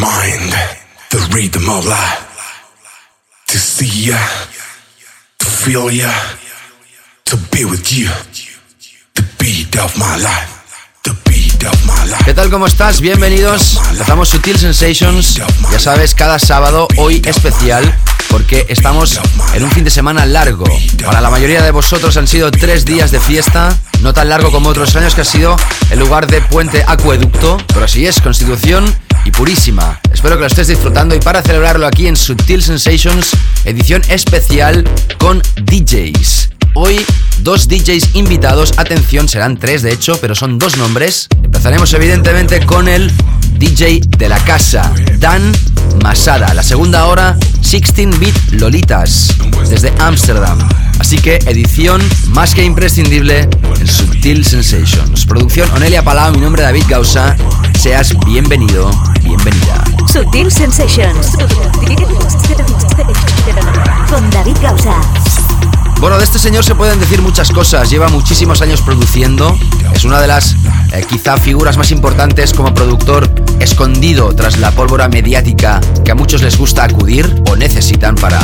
mind, the rhythm of life. To see ya, to feel ya, to be with you. The beat of my life. ¿Qué tal? ¿Cómo estás? Bienvenidos. Empezamos Sutil Sensations. Ya sabes, cada sábado, hoy especial, porque estamos en un fin de semana largo. Para la mayoría de vosotros han sido tres días de fiesta, no tan largo como otros años que ha sido el lugar de Puente Acueducto, pero así es, Constitución y purísima. Espero que lo estés disfrutando y para celebrarlo aquí en Sutil Sensations, edición especial con DJs. Hoy dos DJs invitados, atención, serán tres de hecho, pero son dos nombres. Empezaremos evidentemente con el DJ de la casa, Dan Masada. La segunda hora, 16-bit Lolitas, desde Ámsterdam. Así que edición más que imprescindible en Subtil Sensations. Producción Onelia Palau, mi nombre es David Gausa. Seas bienvenido, bienvenida. Subtil Sensations. Con David Gausa. Bueno, de este señor se pueden decir muchas cosas. Lleva muchísimos años produciendo. Es una de las eh, quizá figuras más importantes como productor escondido tras la pólvora mediática que a muchos les gusta acudir o necesitan para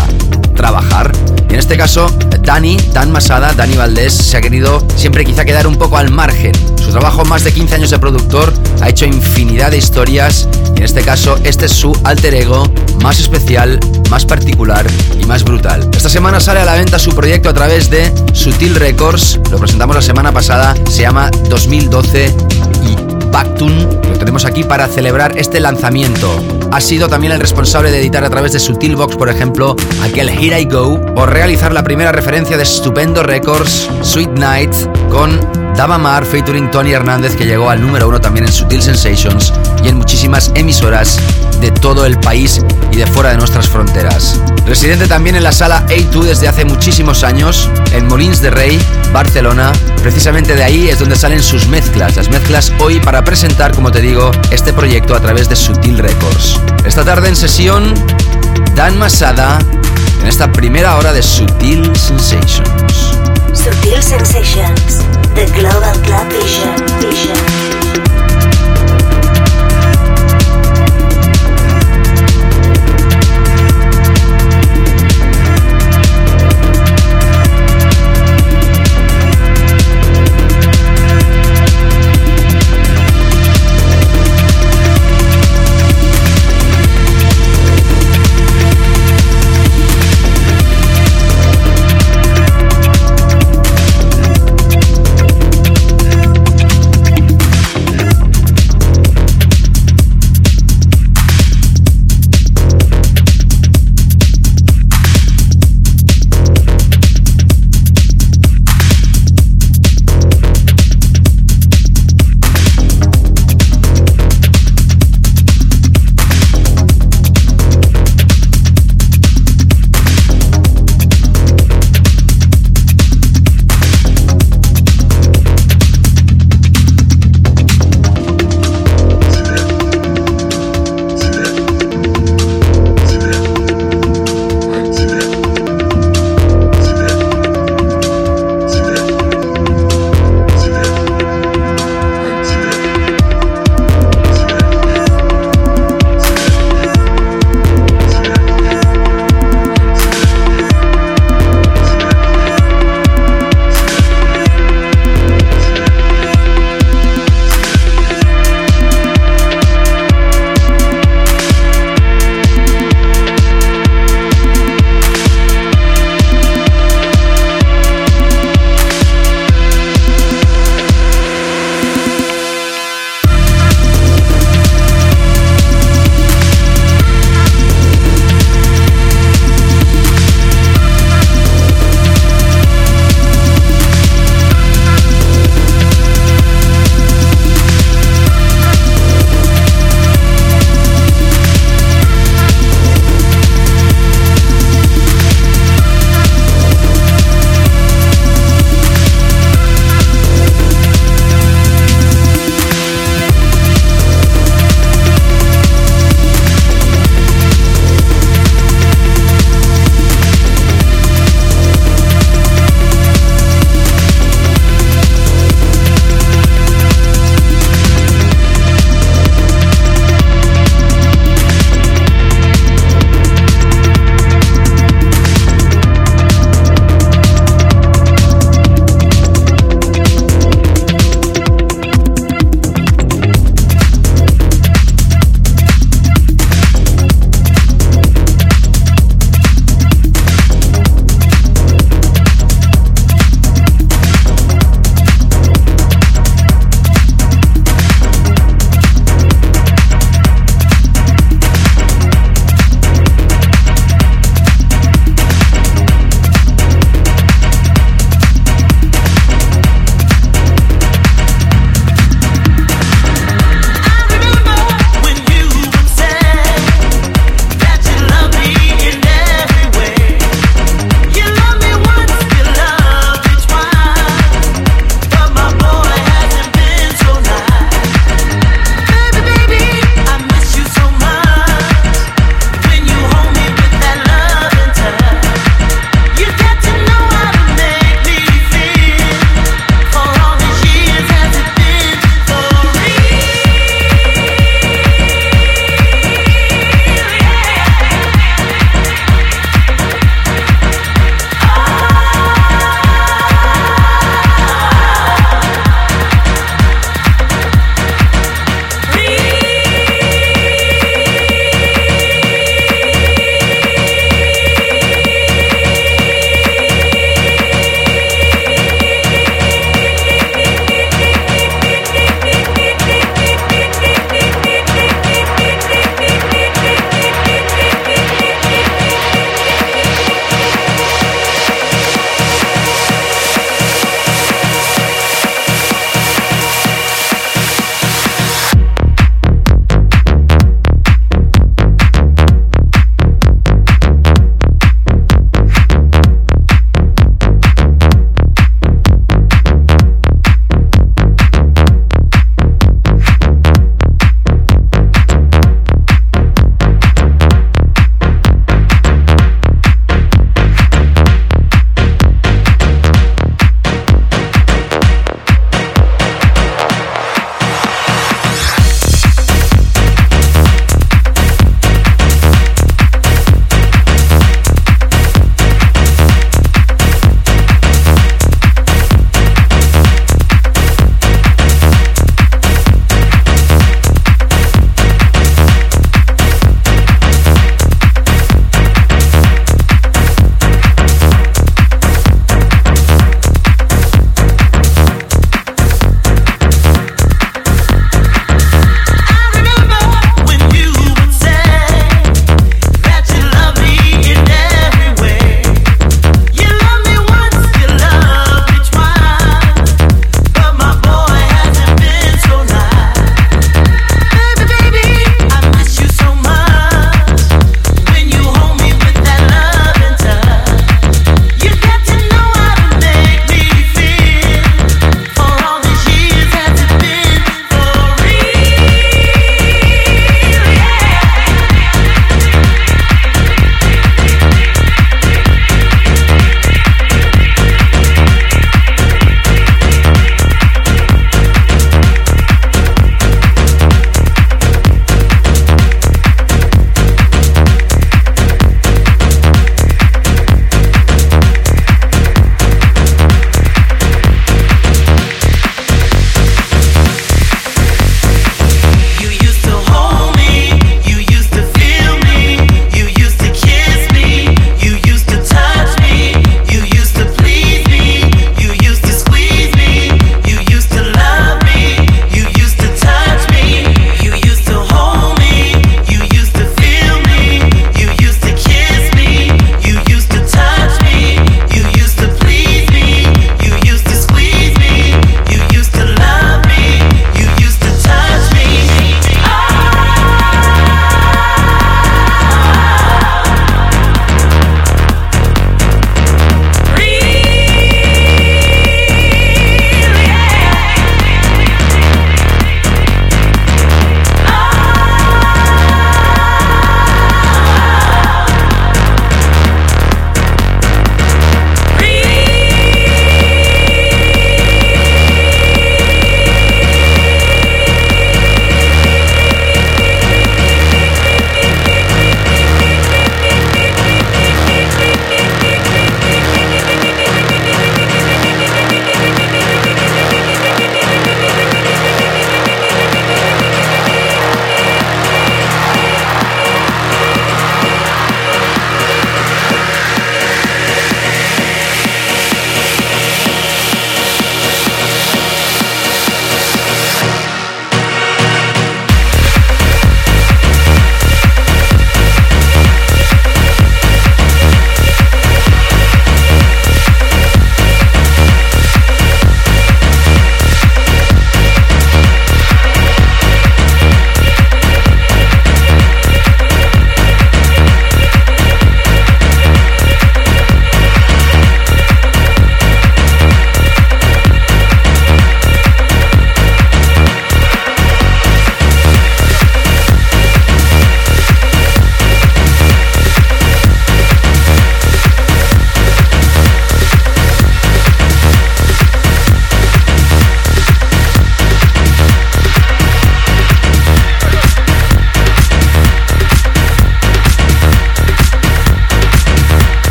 trabajar. Y en este caso, Dani, Dan Masada, Dani Valdés, se ha querido siempre quizá quedar un poco al margen. Su trabajo, más de 15 años de productor, ha hecho infinidad de historias y en este caso este es su alter ego más especial, más particular y más brutal. Esta semana sale a la venta su proyecto a través de Sutil Records, lo presentamos la semana pasada, se llama 2012 y Backtune, lo tenemos aquí para celebrar este lanzamiento. Ha sido también el responsable de editar a través de Sutilbox, por ejemplo, aquel Here I Go, o realizar la primera referencia de Stupendo Records, Sweet Night, con Dava Mar featuring Tony Hernández, que llegó al número uno también en Sutil Sensations y en muchísimas emisoras de todo el país y de fuera de nuestras fronteras. Residente también en la sala A2 desde hace muchísimos años, en Molins de Rey, Barcelona. Precisamente de ahí es donde salen sus mezclas, las mezclas hoy para presentar, como te digo, este proyecto a través de Sutil Records. Esta tarde en sesión, Dan Masada, en esta primera hora de Sutil Sensations. Sutil Sensations, The Global Club Vision. Vision.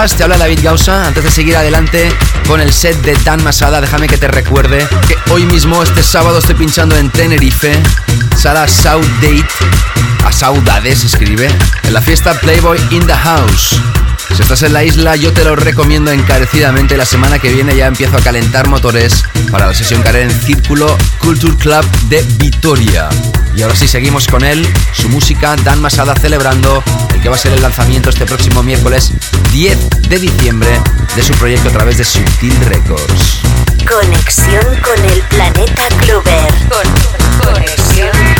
Te habla David Gausa. Antes de seguir adelante con el set de Dan Masada, déjame que te recuerde que hoy mismo, este sábado, estoy pinchando en Tenerife, sala South Date, a Saudades escribe, en la fiesta Playboy in the House. Si estás en la isla, yo te lo recomiendo encarecidamente. La semana que viene ya empiezo a calentar motores para la sesión que en Círculo Culture Club de Vitoria. Y ahora sí seguimos con él, su música Dan Masada celebrando el que va a ser el lanzamiento este próximo miércoles 10 de diciembre de su proyecto a través de Subtil Records. Conexión con el planeta Clover. conexión con Subtil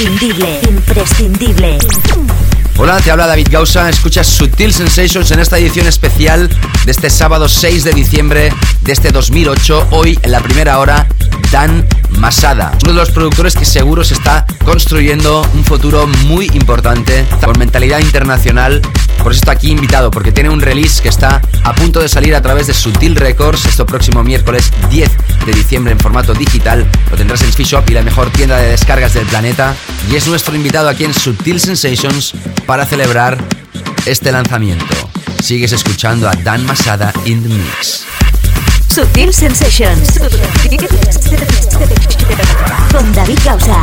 imprescindible, imprescindible. Hola, te habla David Gausa. Escuchas Sutil Sensations en esta edición especial de este sábado 6 de diciembre de este 2008. Hoy, en la primera hora, Dan Masada, uno de los productores que seguro se está construyendo un futuro muy importante con mentalidad internacional. Por eso está aquí invitado, porque tiene un release que está a punto de salir a través de Sutil Records este próximo miércoles 10 de diciembre en formato digital. Lo tendrás en Fish y la mejor tienda de descargas del planeta. Y es nuestro invitado aquí en Sutil Sensations para celebrar este lanzamiento. Sigues escuchando a Dan Masada in the Mix. Sutil Sensations. Con David Causa.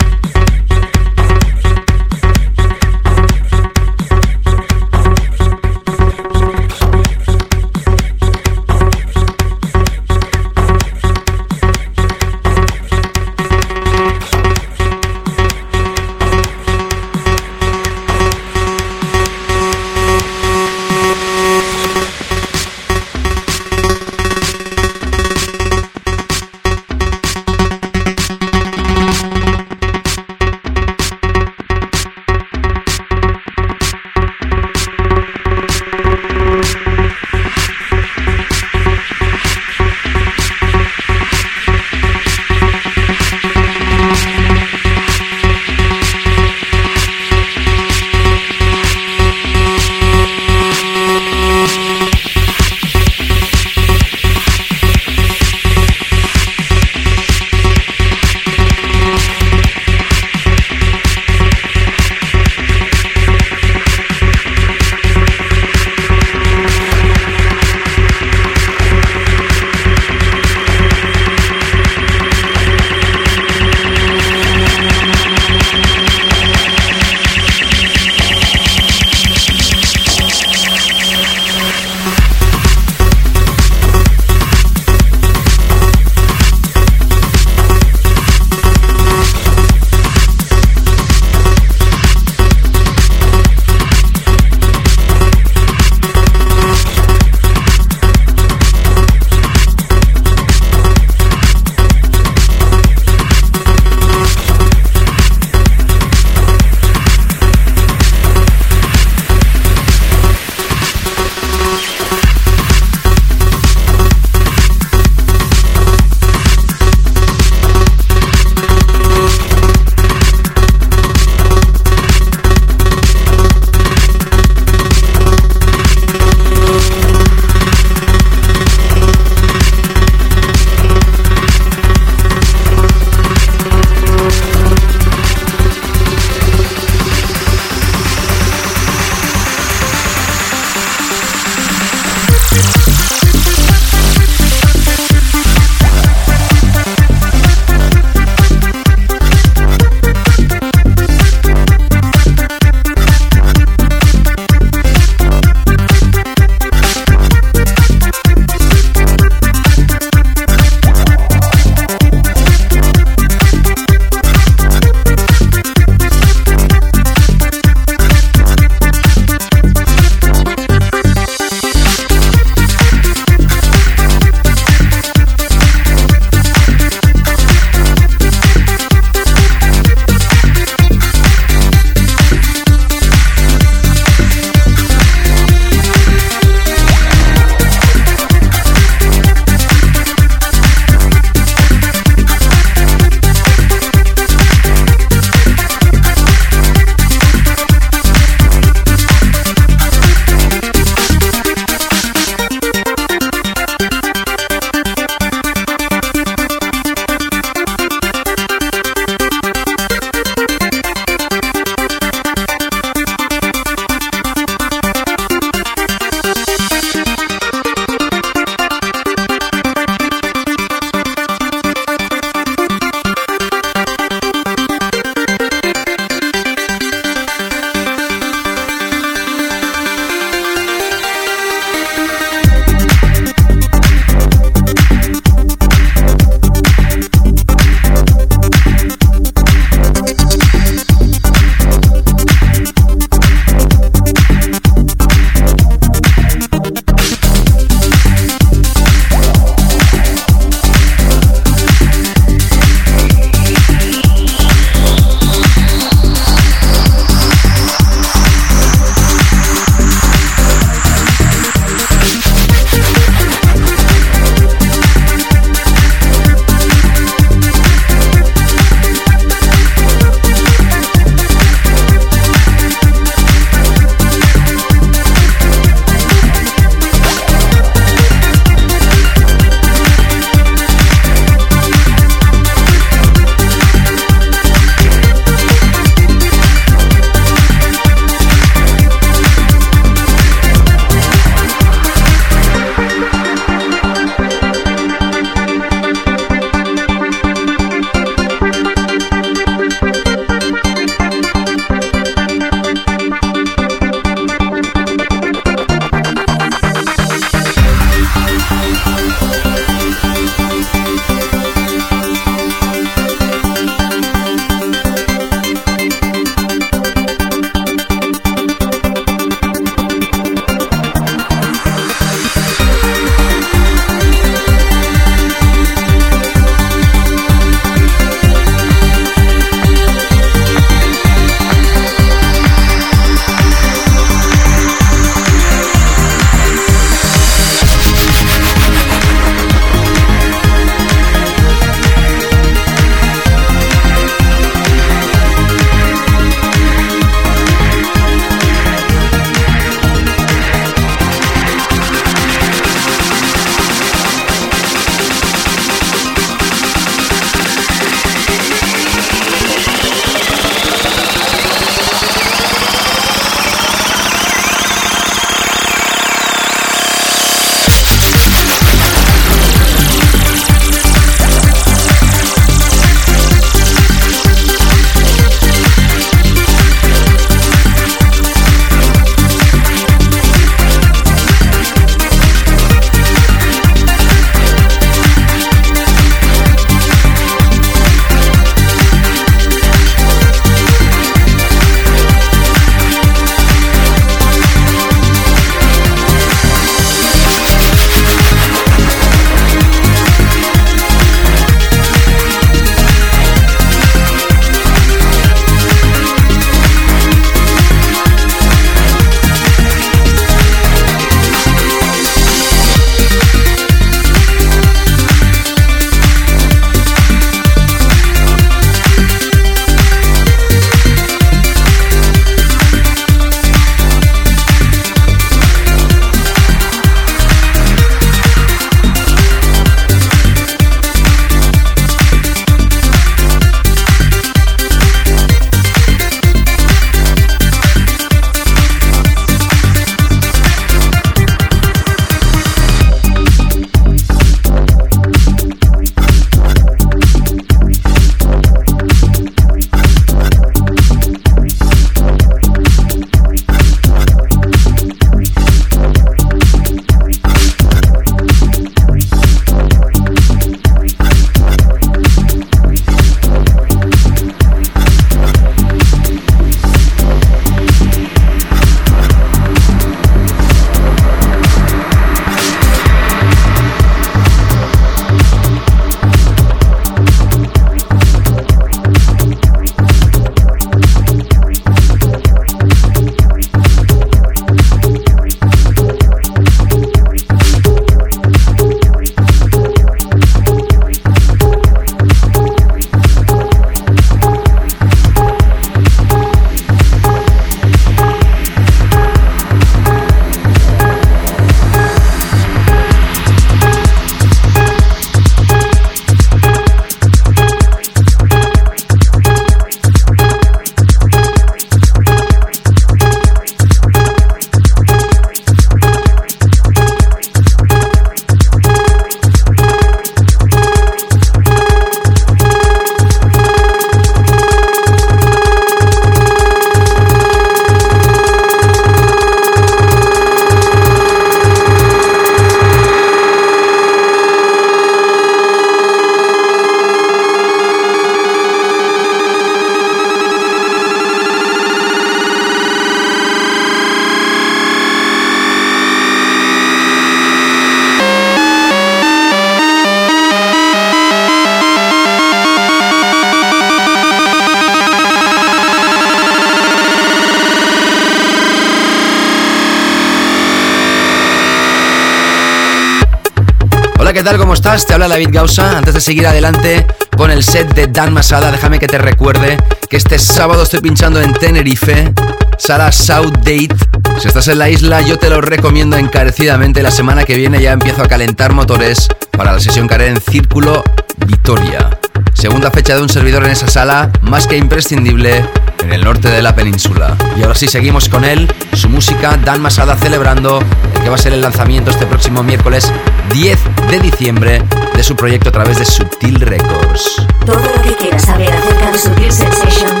Habla David Gausa. Antes de seguir adelante con el set de Dan Masada, déjame que te recuerde que este sábado estoy pinchando en Tenerife, sala South Date. Si estás en la isla, yo te lo recomiendo encarecidamente. La semana que viene ya empiezo a calentar motores para la sesión que en Círculo Vitoria. Segunda fecha de un servidor en esa sala, más que imprescindible, en el norte de la península. Y ahora sí seguimos con él, su música, Dan Masada celebrando el que va a ser el lanzamiento este próximo miércoles 10 de diciembre de su proyecto a través de Subtil Records. Todo lo que quieras saber acerca de Subtil Sensations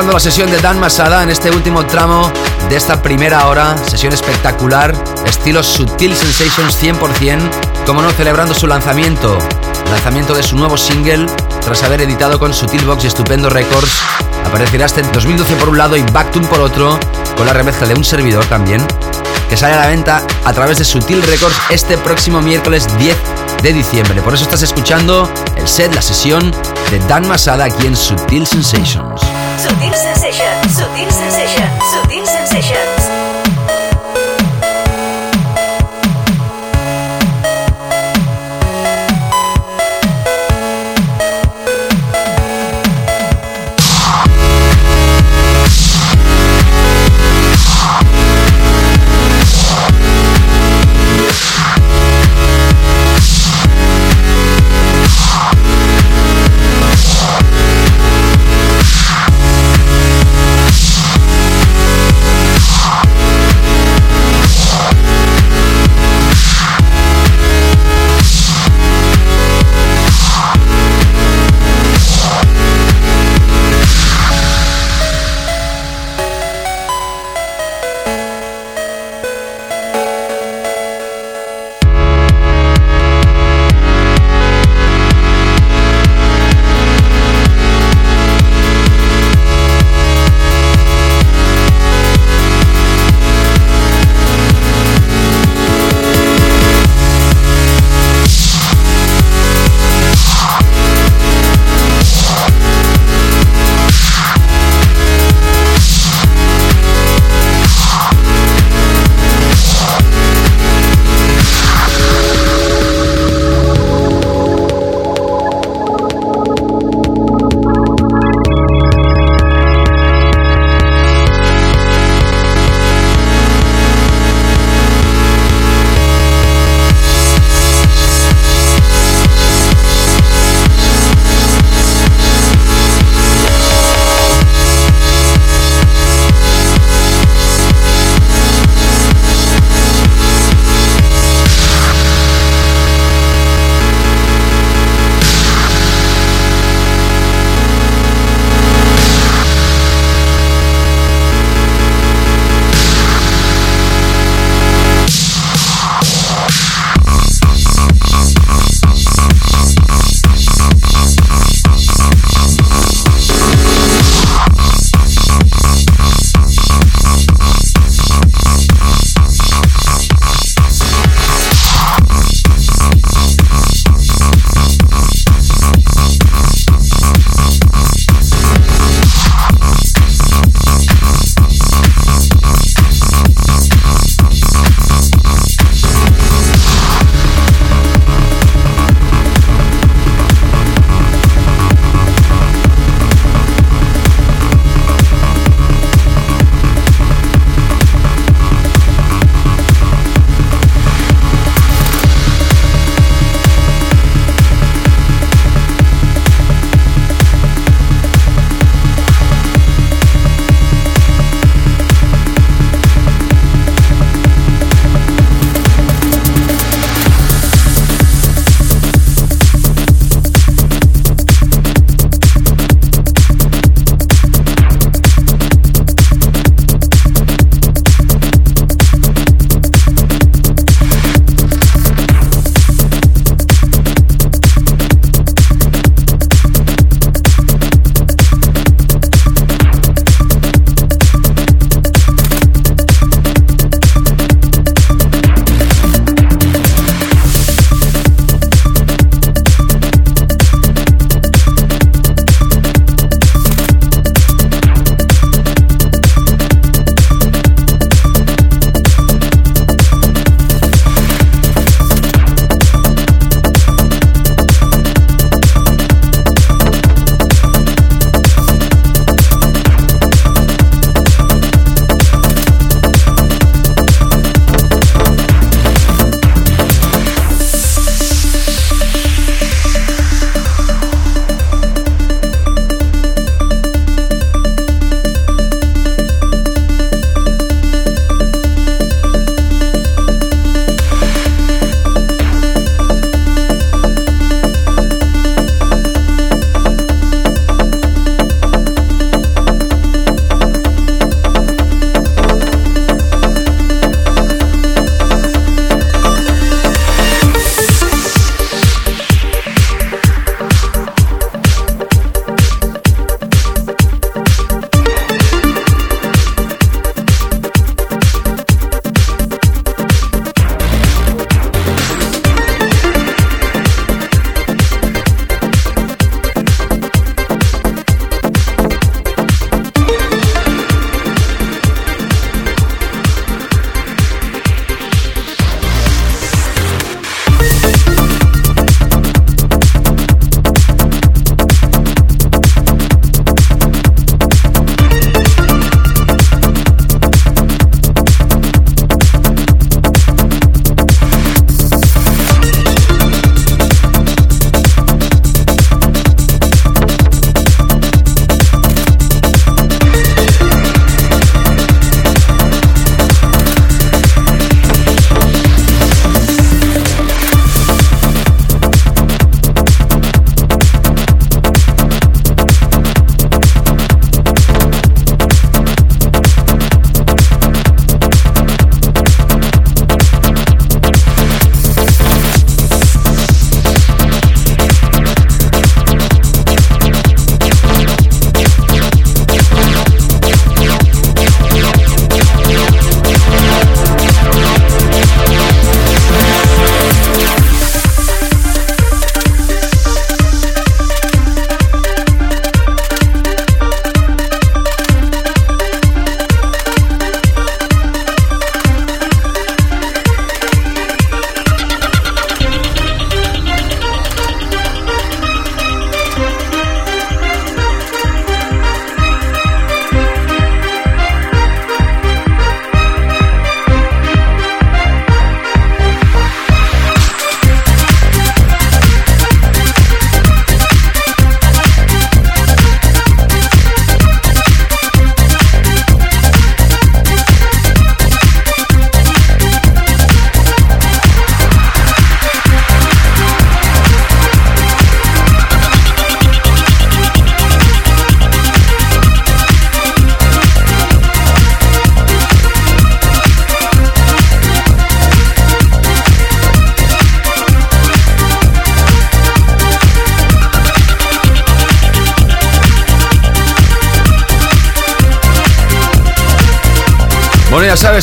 repasando la sesión de Dan Masada en este último tramo de esta primera hora. Sesión espectacular, estilo Sutil Sensations 100%, como no, celebrando su lanzamiento. Lanzamiento de su nuevo single, tras haber editado con Sutil Box y Estupendo Records. Aparecerá este en 2012 por un lado y Backtune por otro, con la remezcla de un servidor también, que sale a la venta a través de Sutil Records este próximo miércoles 10 de diciembre. Por eso estás escuchando el set, la sesión de Dan Masada aquí en Sutil Sensations. Sutil Sensations, Sutil Sensations, Sutil Sensations.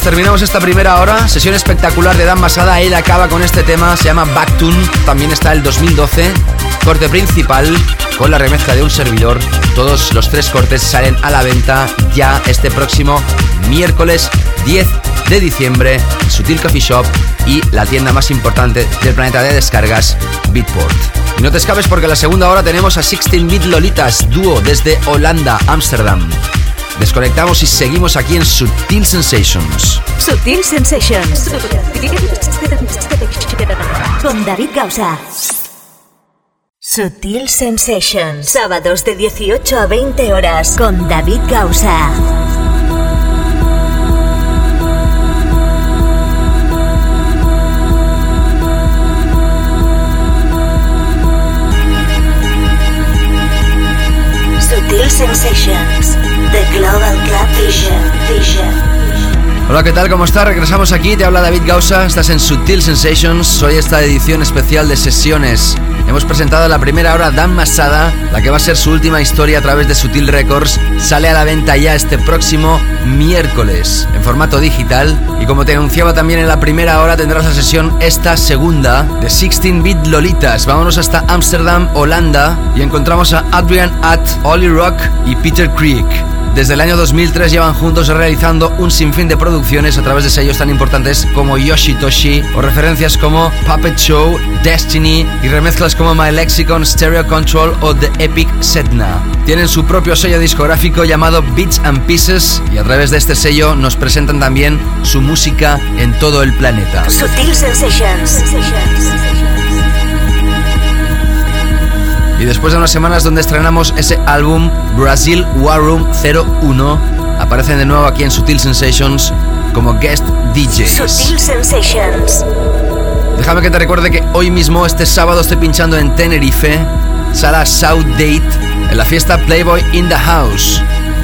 Terminamos esta primera hora. Sesión espectacular de Dan Masada. Él acaba con este tema, se llama Backtune. También está el 2012. Corte principal con la remezcla de un servidor. Todos los tres cortes salen a la venta ya este próximo miércoles 10 de diciembre. Sutil Coffee Shop y la tienda más importante del planeta de descargas, Bitport. Y no te escapes porque la segunda hora tenemos a 16-Bit Lolitas, dúo desde Holanda, Ámsterdam. Desconectamos y seguimos aquí en Sutil Sensations. Sutil Sensations. Con David Gausa. Sutil Sensations. Sábados de 18 a 20 horas con David Gausa. Sensations. Hola, ¿qué tal? ¿Cómo estás? Regresamos aquí, te habla David Gausa, estás en Sutil Sensations, hoy esta edición especial de sesiones. Hemos presentado la primera hora Dan Masada, la que va a ser su última historia a través de Sutil Records, sale a la venta ya este próximo miércoles en formato digital y como te anunciaba también en la primera hora tendrás la sesión esta segunda de 16-bit Lolitas. Vámonos hasta Ámsterdam, Holanda y encontramos a Adrian At, Ollie Rock y Peter Creek. Desde el año 2003 llevan juntos realizando un sinfín de producciones a través de sellos tan importantes como Yoshitoshi o referencias como Puppet Show, Destiny y remezclas como My Lexicon, Stereo Control o The Epic Setna. Tienen su propio sello discográfico llamado Beats and Pieces y a través de este sello nos presentan también su música en todo el planeta. Sutil Sensations. Y después de unas semanas donde estrenamos ese álbum Brazil War Room 01, aparecen de nuevo aquí en Sutil Sensations como guest DJs. Sutil Sensations. Déjame que te recuerde que hoy mismo, este sábado, estoy pinchando en Tenerife, sala South Date, en la fiesta Playboy in the House.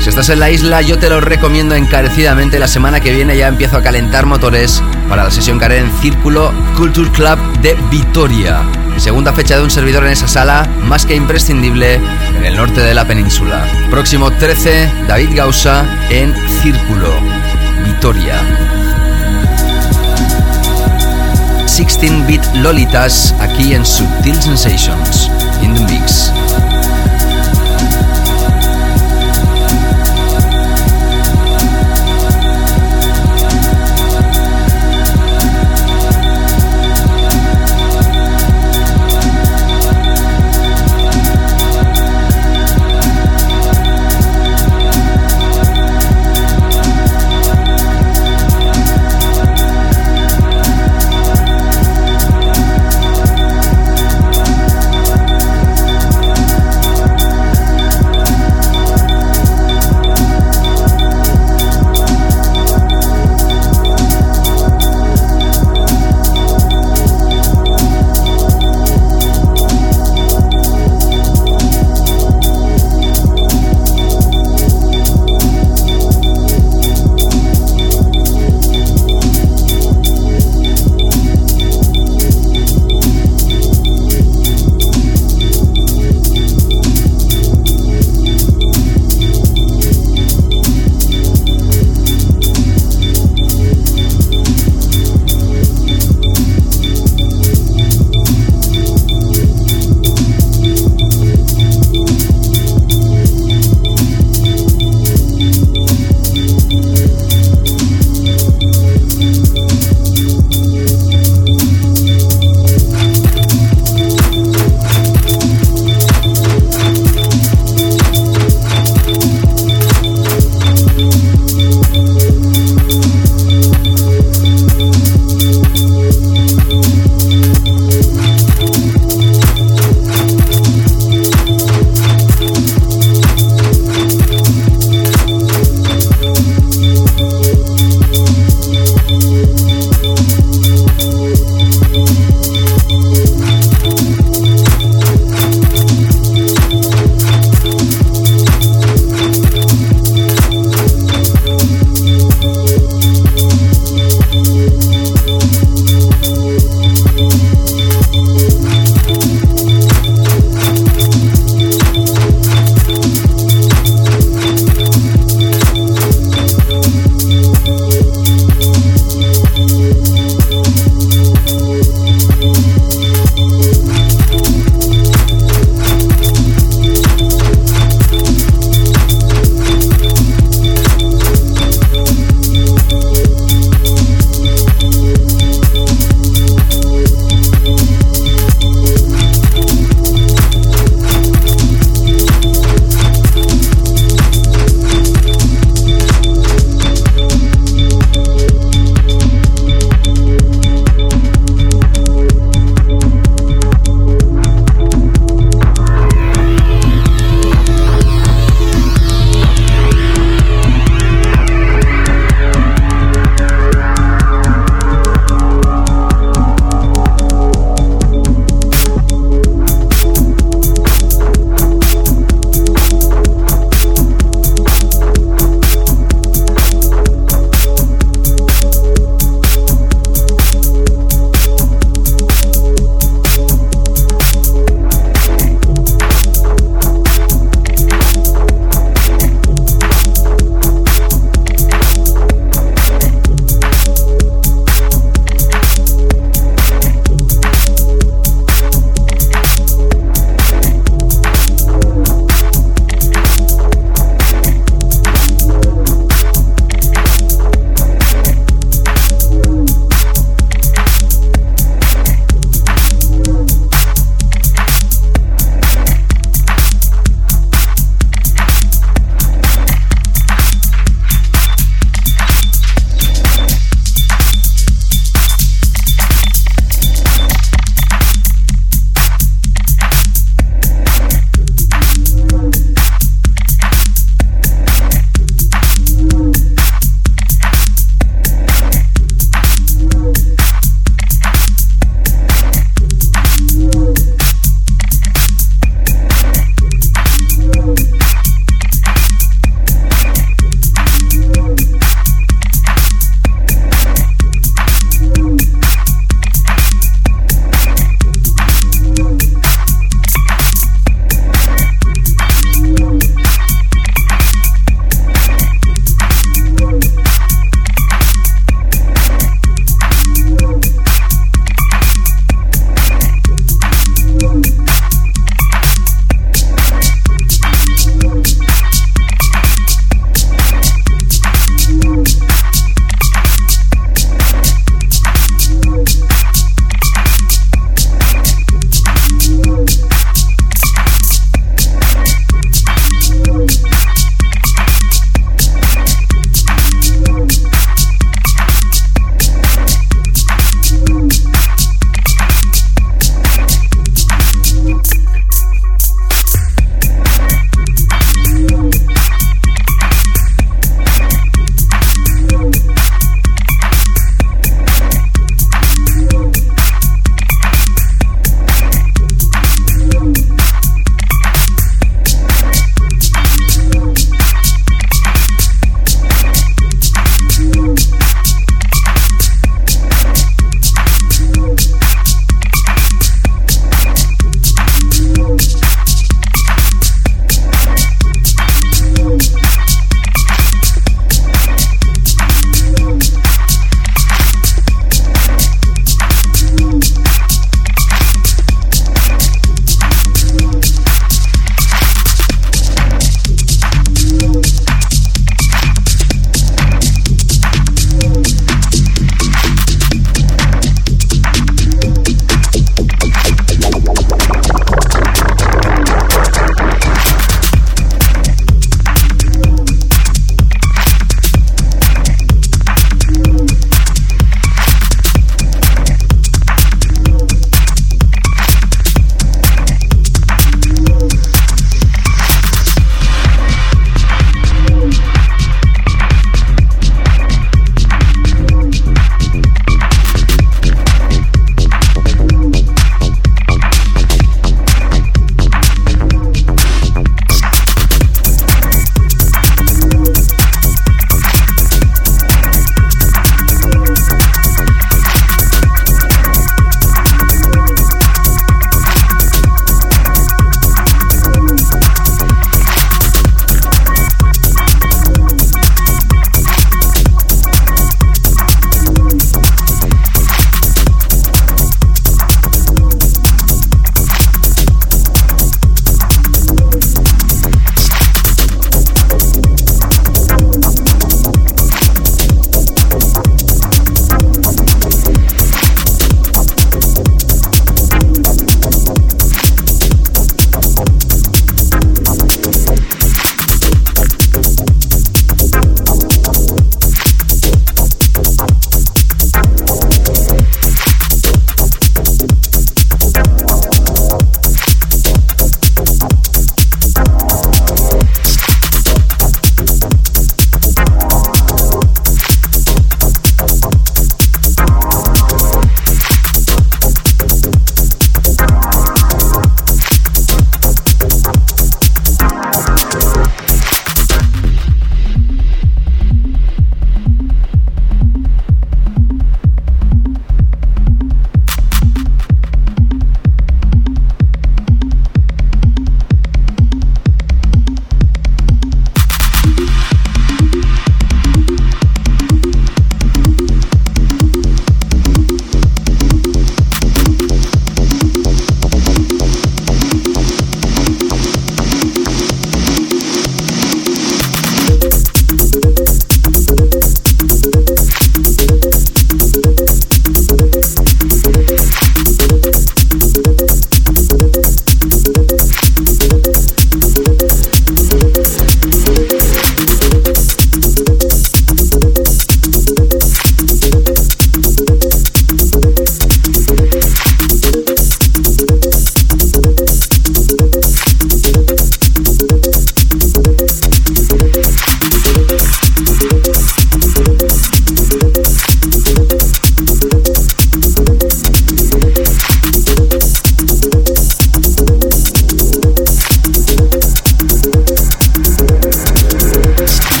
Si estás en la isla, yo te lo recomiendo encarecidamente. La semana que viene ya empiezo a calentar motores para la sesión que haré en Círculo Culture Club de Vitoria. Segunda fecha de un servidor en esa sala, más que imprescindible, en el norte de la península. Próximo 13, David Gausa en Círculo, Vitoria. 16-bit Lolitas aquí en Subtil Sensations, in the mix.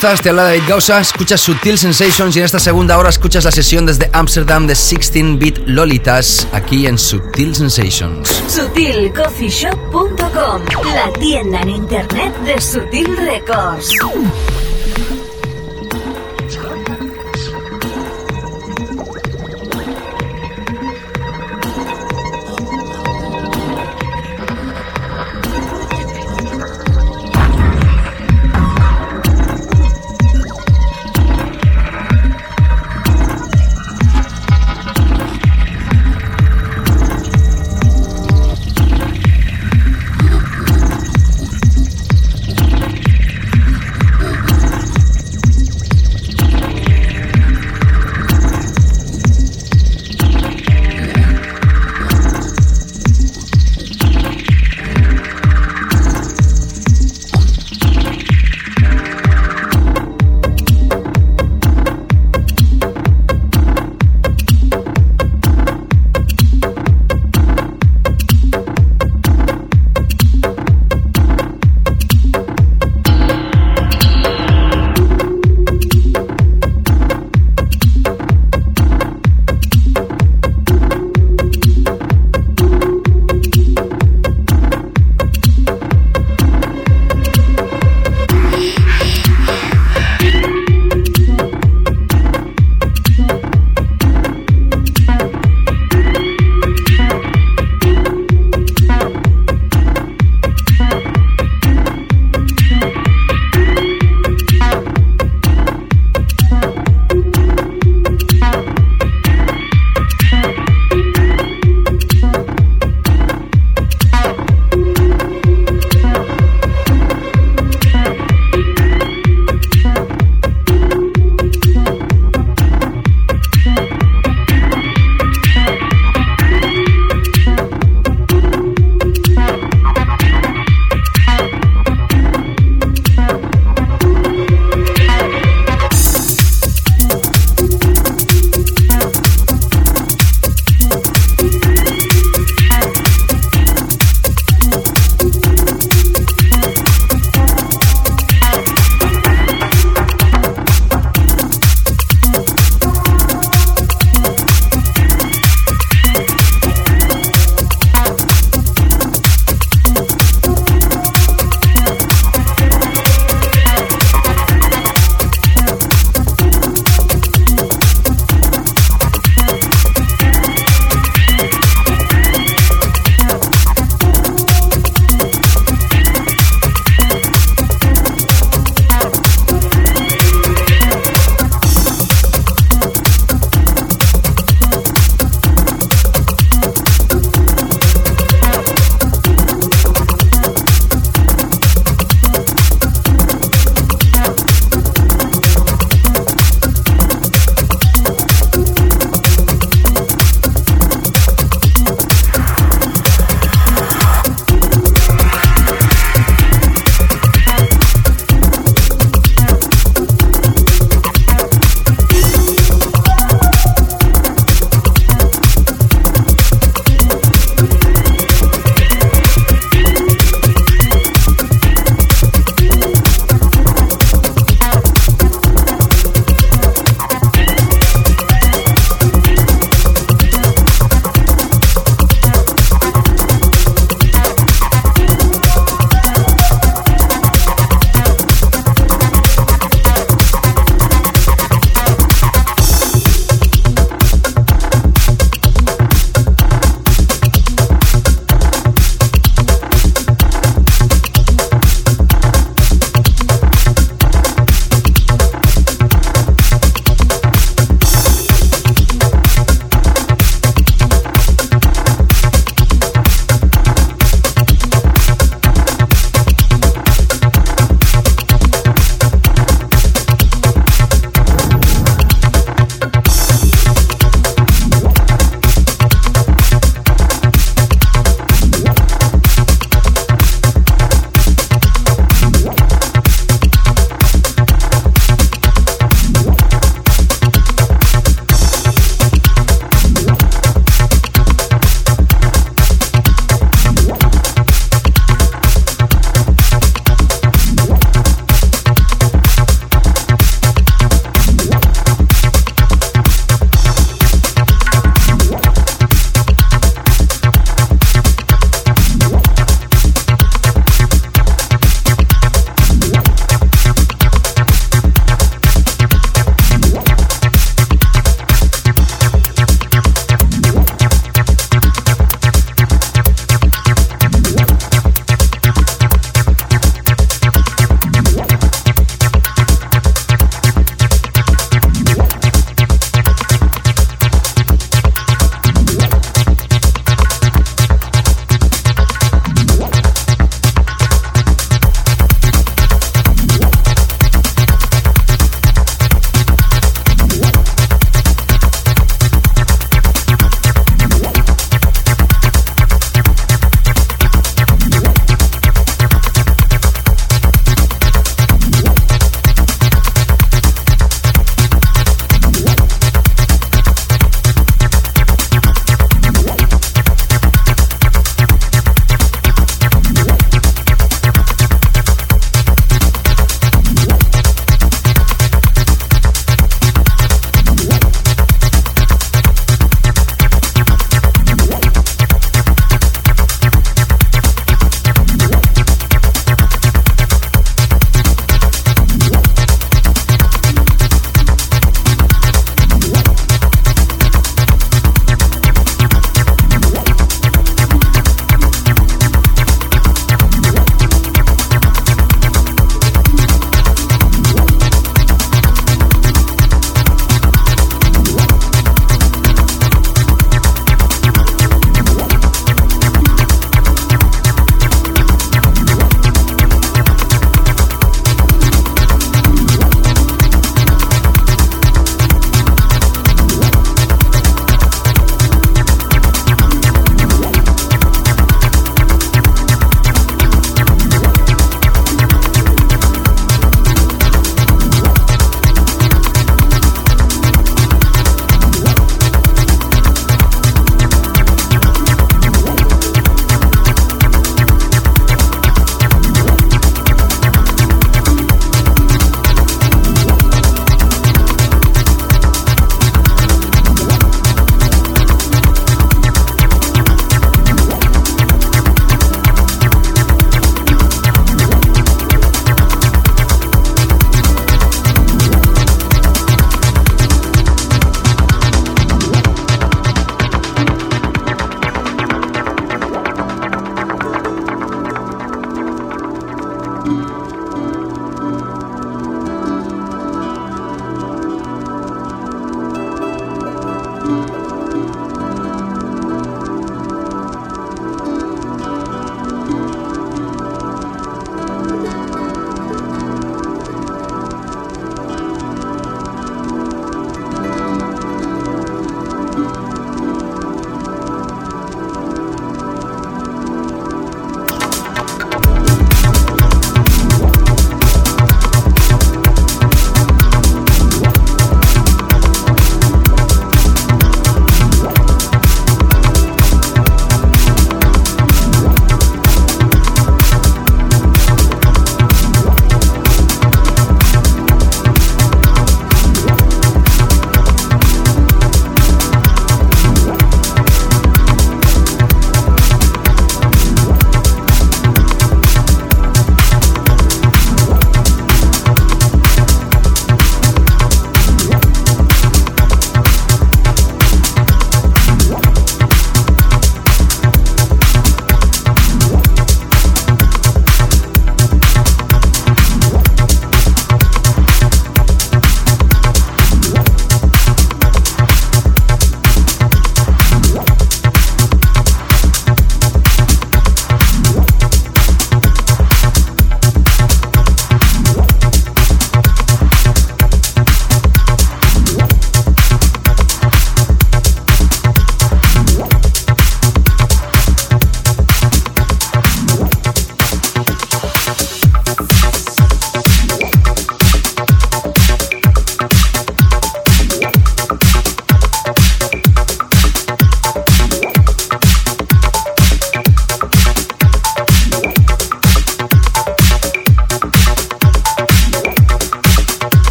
Estás? Te habla David Gausa, escuchas Sutil Sensations y en esta segunda hora escuchas la sesión desde Amsterdam de 16-bit Lolitas aquí en Sutil Sensations. SutilCoffeeShop.com, la tienda en internet de Sutil Records.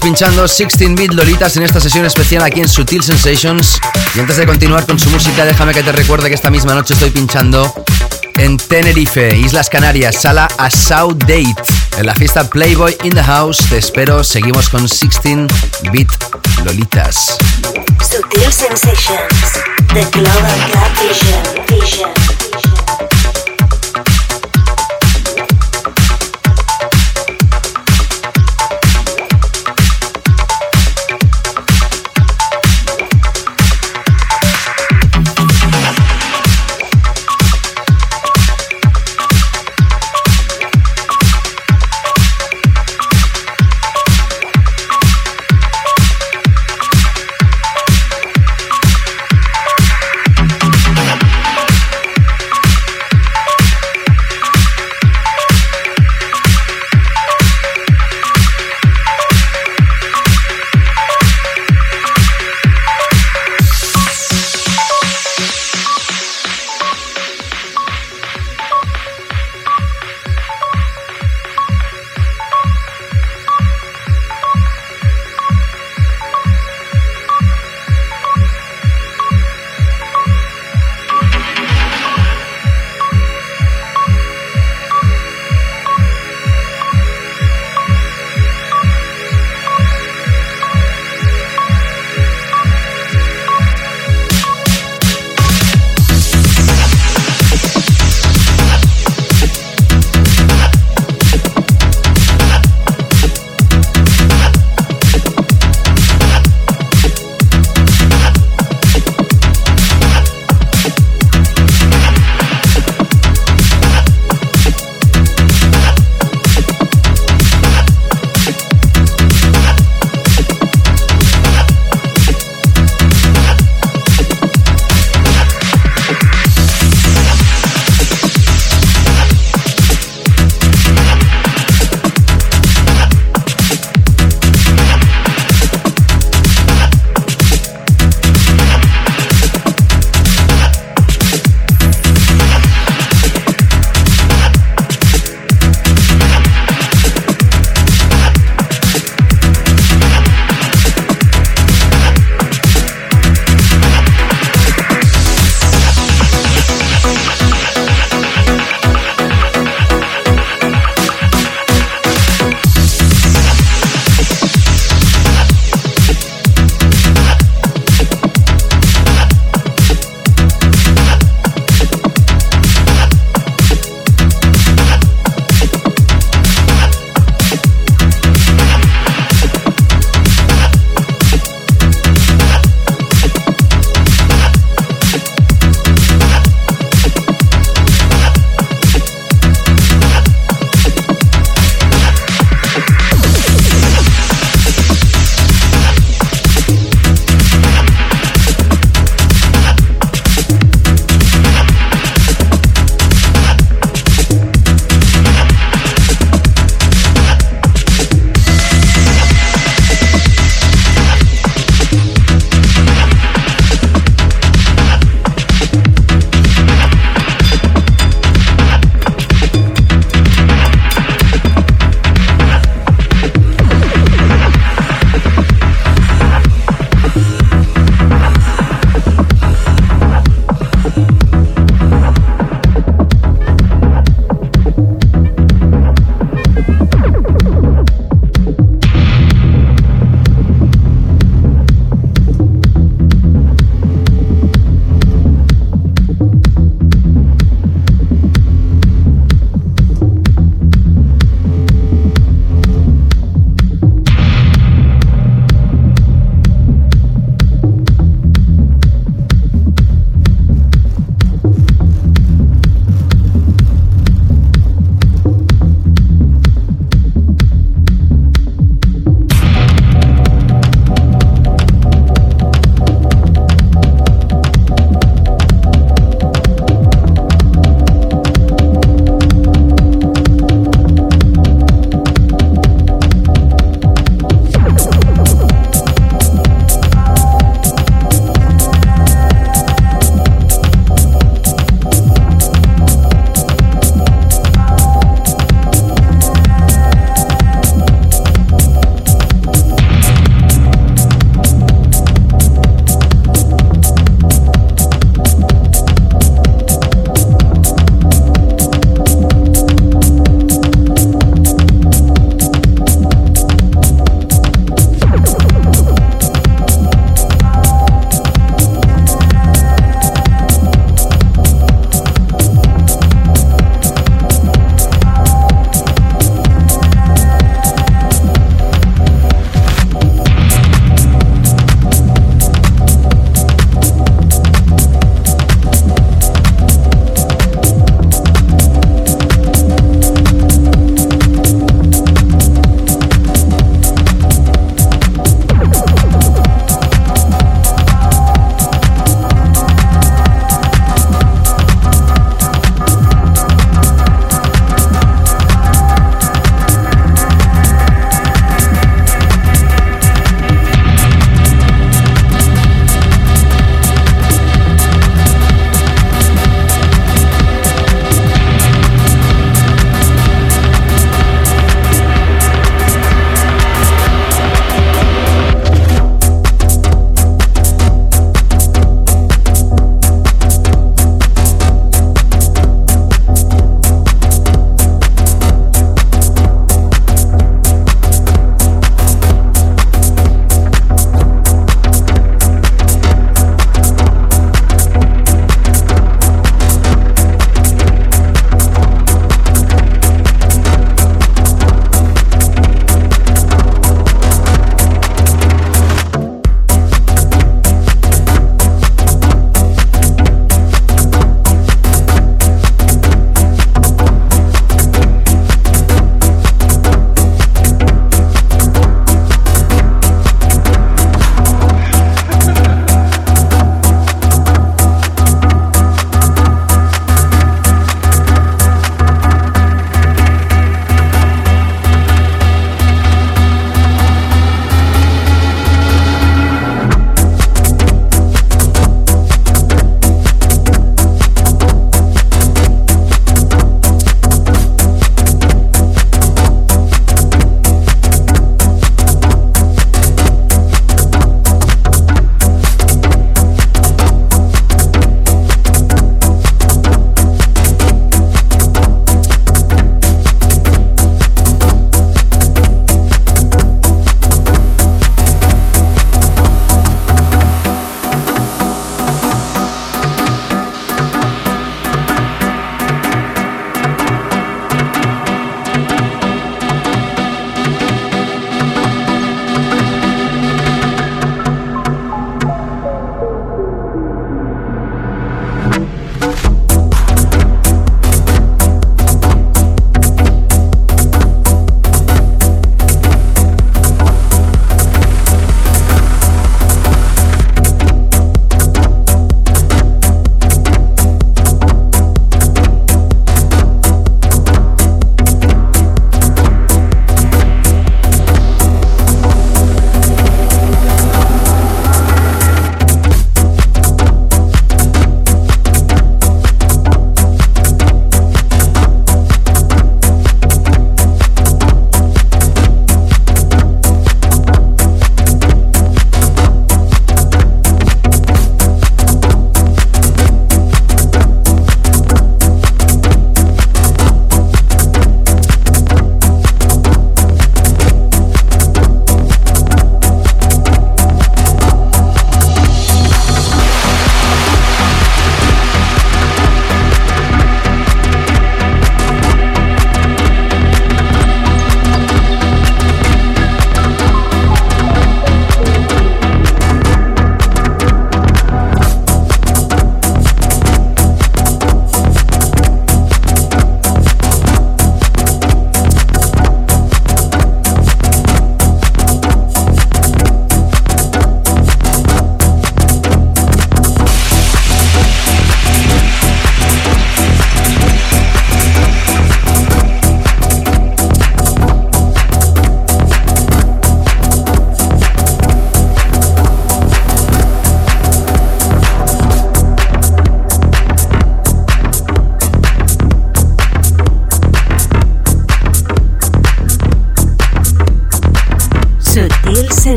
Pinchando 16-bit Lolitas en esta sesión especial aquí en Sutil Sensations. Y antes de continuar con su música, déjame que te recuerde que esta misma noche estoy pinchando en Tenerife, Islas Canarias, sala a South Date. En la fiesta Playboy in the House, te espero. Seguimos con 16-bit Lolitas. The Global.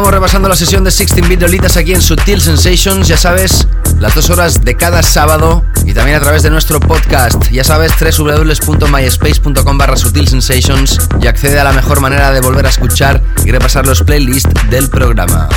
Estamos repasando la sesión de 16 bit Lolitas aquí en Sutil Sensations. Ya sabes, las dos horas de cada sábado y también a través de nuestro podcast. Ya sabes, www.myspace.com barra Sutil Sensations y accede a la mejor manera de volver a escuchar y repasar los playlists del programa.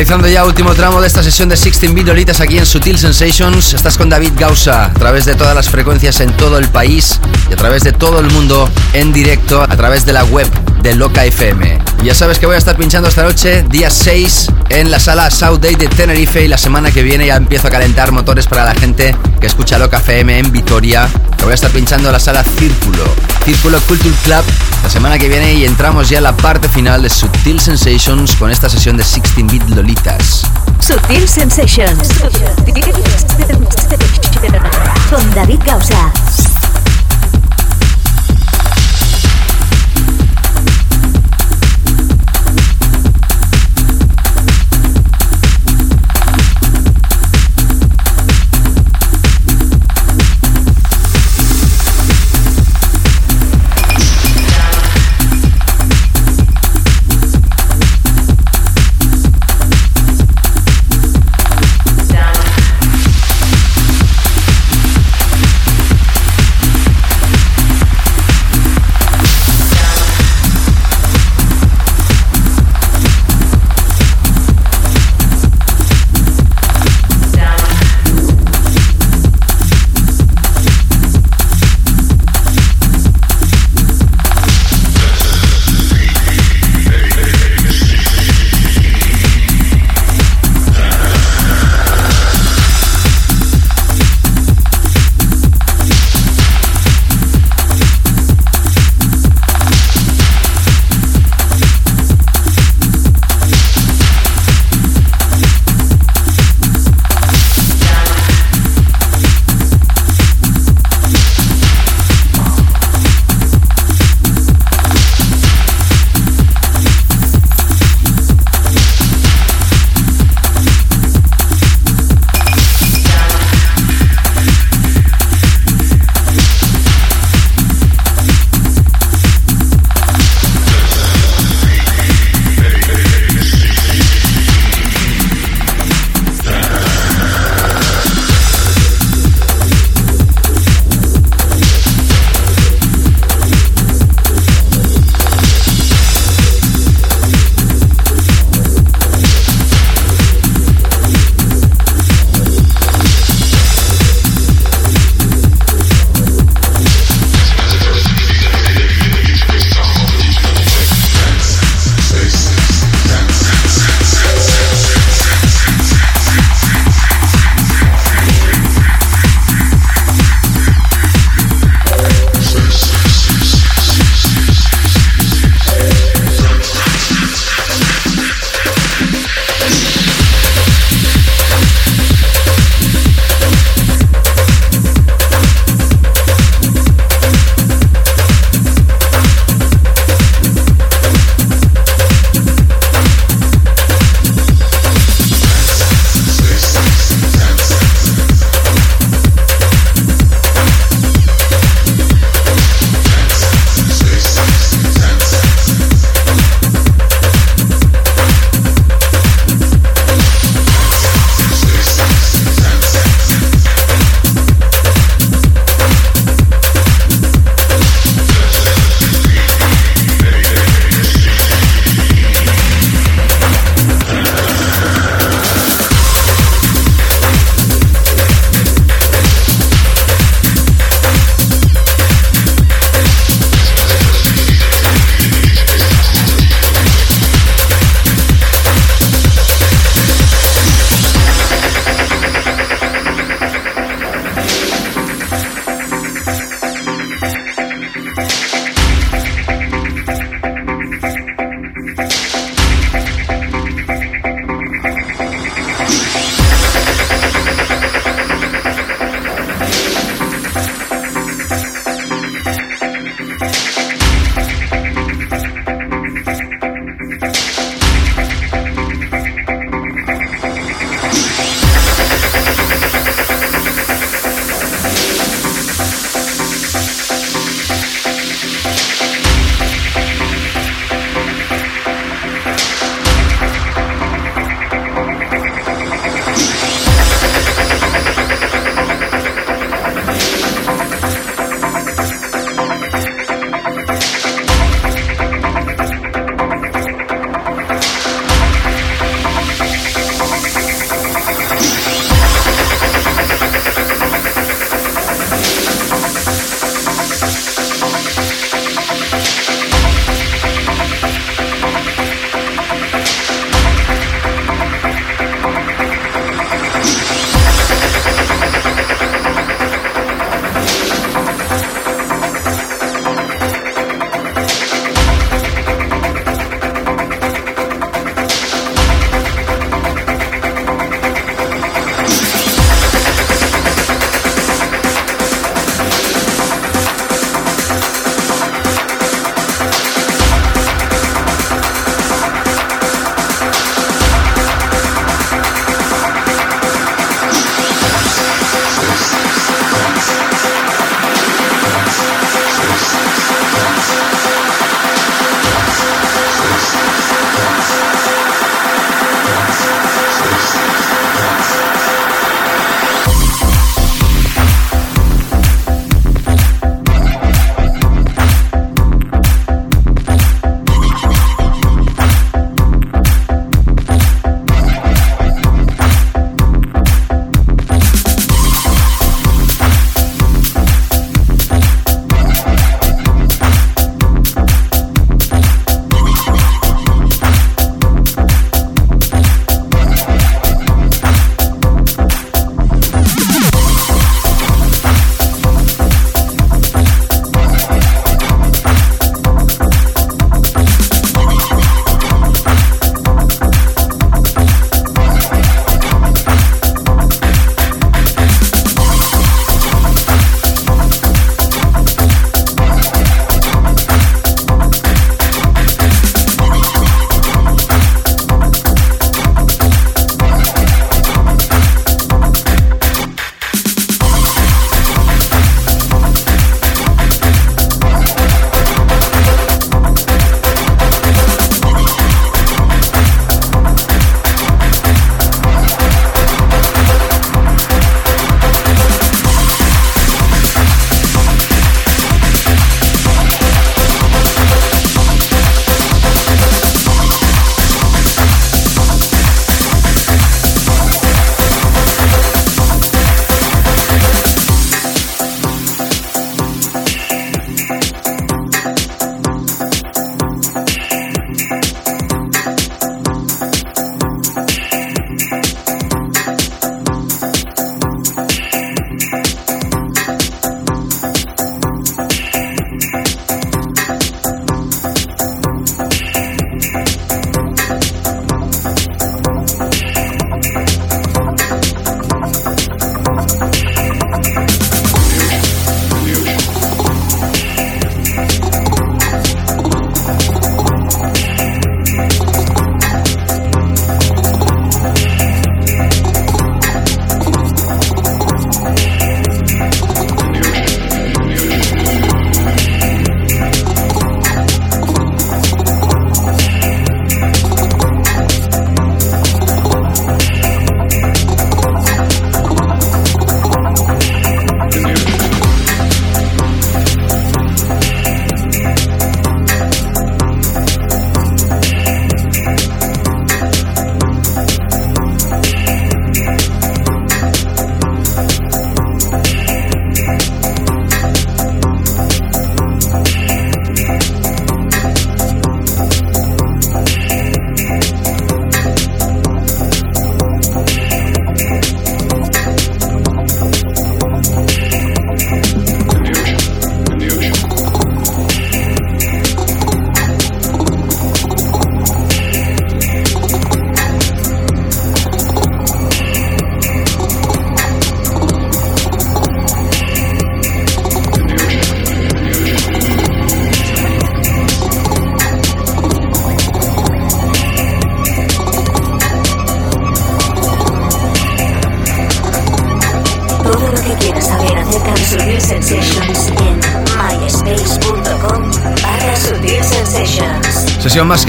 Finalizando ya último tramo de esta sesión de 16 Bit aquí en Sutil Sensations. Estás con David Gausa a través de todas las frecuencias en todo el país y a través de todo el mundo en directo a través de la web de Loca FM. Ya sabes que voy a estar pinchando esta noche, día 6, en la sala South Day de Tenerife y la semana que viene ya empiezo a calentar motores para la gente que escucha Loca FM en Vitoria. Voy a estar pinchando en la sala Círculo, Círculo Culture Club la semana que viene y entramos ya a la parte final de Sutil Sensations con esta sesión de 16-bit Lolitas. Sutil Sensations. Con David Gausa.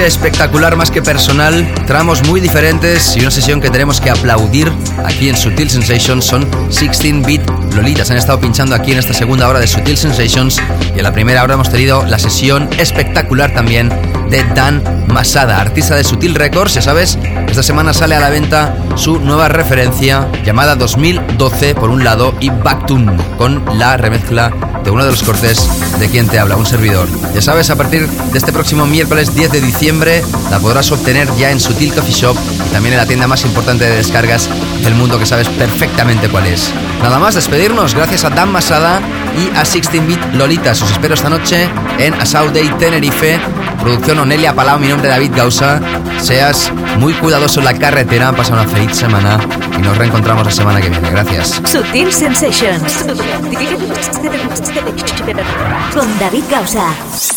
Espectacular, más que personal, tramos muy diferentes y una sesión que tenemos que aplaudir aquí en Sutil Sensations son 16-bit Lolitas. Han estado pinchando aquí en esta segunda hora de Sutil Sensations y en la primera hora hemos tenido la sesión espectacular también de Dan Masada, artista de Sutil Records. Ya sabes, esta semana sale a la venta su nueva referencia llamada 2012 por un lado y Backtune con la remezcla de uno de los cortes de quien te habla, un servidor. Ya sabes, a partir de este próximo miércoles 10 de diciembre la podrás obtener ya en Sutil Coffee Shop y también en la tienda más importante de descargas del mundo que sabes perfectamente cuál es. Nada más, despedirnos gracias a Dan Masada y a 16-Bit Lolita. Os espero esta noche en Asau Day Tenerife. Producción Onelia Palau, mi nombre es David Gausa. Seas muy cuidadoso en la carretera, pasa una feliz semana y nos reencontramos la semana que viene. Gracias. Sutil Sensations. Con David Gausa.